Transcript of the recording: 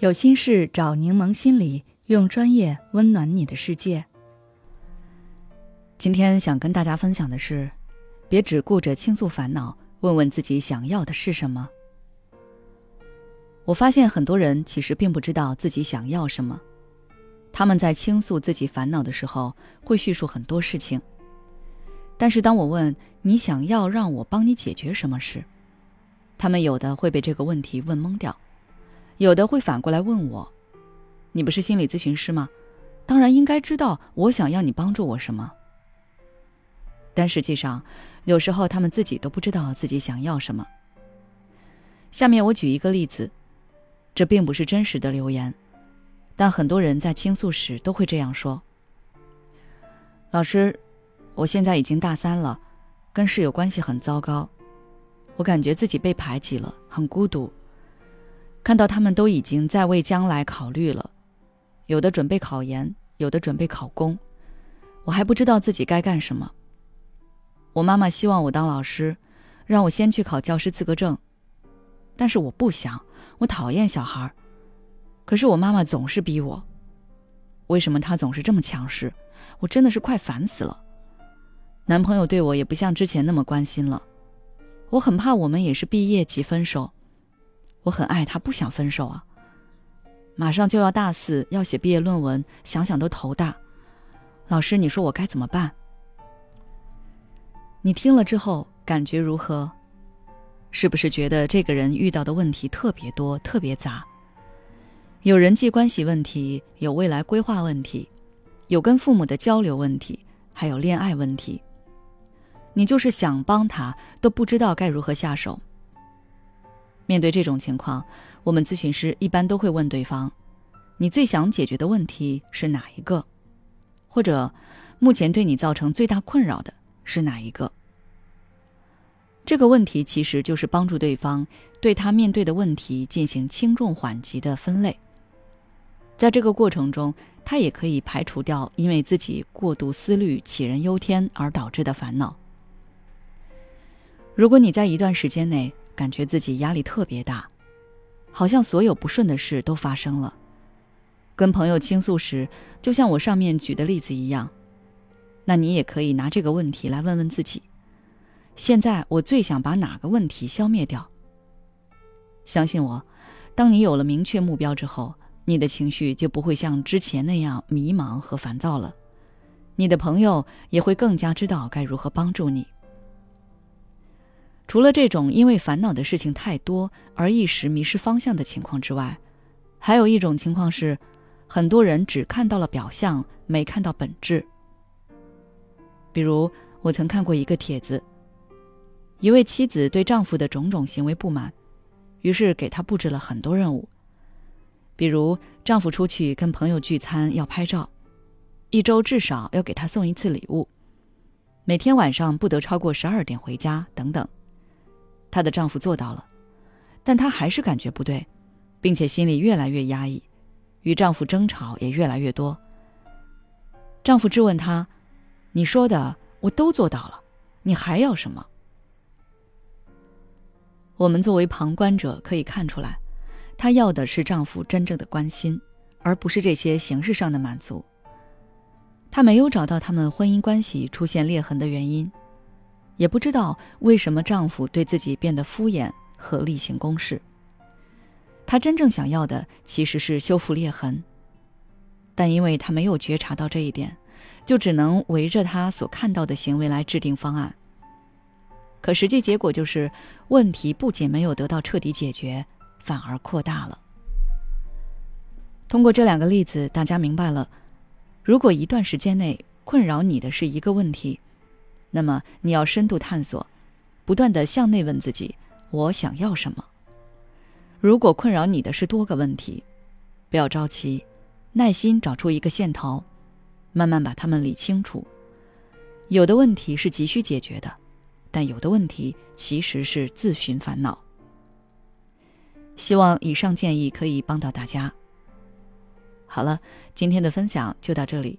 有心事找柠檬心理，用专业温暖你的世界。今天想跟大家分享的是，别只顾着倾诉烦恼，问问自己想要的是什么。我发现很多人其实并不知道自己想要什么，他们在倾诉自己烦恼的时候，会叙述很多事情。但是当我问你想要让我帮你解决什么时，他们有的会被这个问题问懵掉。有的会反过来问我：“你不是心理咨询师吗？当然应该知道我想要你帮助我什么。”但实际上，有时候他们自己都不知道自己想要什么。下面我举一个例子，这并不是真实的留言，但很多人在倾诉时都会这样说：“老师，我现在已经大三了，跟室友关系很糟糕，我感觉自己被排挤了，很孤独。”看到他们都已经在为将来考虑了，有的准备考研，有的准备考公，我还不知道自己该干什么。我妈妈希望我当老师，让我先去考教师资格证，但是我不想，我讨厌小孩可是我妈妈总是逼我，为什么她总是这么强势？我真的是快烦死了。男朋友对我也不像之前那么关心了，我很怕我们也是毕业即分手。我很爱他，不想分手啊。马上就要大四，要写毕业论文，想想都头大。老师，你说我该怎么办？你听了之后感觉如何？是不是觉得这个人遇到的问题特别多、特别杂？有人际关系问题，有未来规划问题，有跟父母的交流问题，还有恋爱问题。你就是想帮他，都不知道该如何下手。面对这种情况，我们咨询师一般都会问对方：“你最想解决的问题是哪一个？或者，目前对你造成最大困扰的是哪一个？”这个问题其实就是帮助对方对他面对的问题进行轻重缓急的分类。在这个过程中，他也可以排除掉因为自己过度思虑、杞人忧天而导致的烦恼。如果你在一段时间内，感觉自己压力特别大，好像所有不顺的事都发生了。跟朋友倾诉时，就像我上面举的例子一样，那你也可以拿这个问题来问问自己：现在我最想把哪个问题消灭掉？相信我，当你有了明确目标之后，你的情绪就不会像之前那样迷茫和烦躁了。你的朋友也会更加知道该如何帮助你。除了这种因为烦恼的事情太多而一时迷失方向的情况之外，还有一种情况是，很多人只看到了表象，没看到本质。比如，我曾看过一个帖子，一位妻子对丈夫的种种行为不满，于是给他布置了很多任务，比如丈夫出去跟朋友聚餐要拍照，一周至少要给他送一次礼物，每天晚上不得超过十二点回家等等。她的丈夫做到了，但她还是感觉不对，并且心里越来越压抑，与丈夫争吵也越来越多。丈夫质问她：“你说的我都做到了，你还要什么？”我们作为旁观者可以看出来，她要的是丈夫真正的关心，而不是这些形式上的满足。她没有找到他们婚姻关系出现裂痕的原因。也不知道为什么丈夫对自己变得敷衍和例行公事。她真正想要的其实是修复裂痕，但因为她没有觉察到这一点，就只能围着她所看到的行为来制定方案。可实际结果就是，问题不仅没有得到彻底解决，反而扩大了。通过这两个例子，大家明白了，如果一段时间内困扰你的是一个问题。那么你要深度探索，不断的向内问自己：我想要什么？如果困扰你的是多个问题，不要着急，耐心找出一个线头，慢慢把它们理清楚。有的问题是急需解决的，但有的问题其实是自寻烦恼。希望以上建议可以帮到大家。好了，今天的分享就到这里。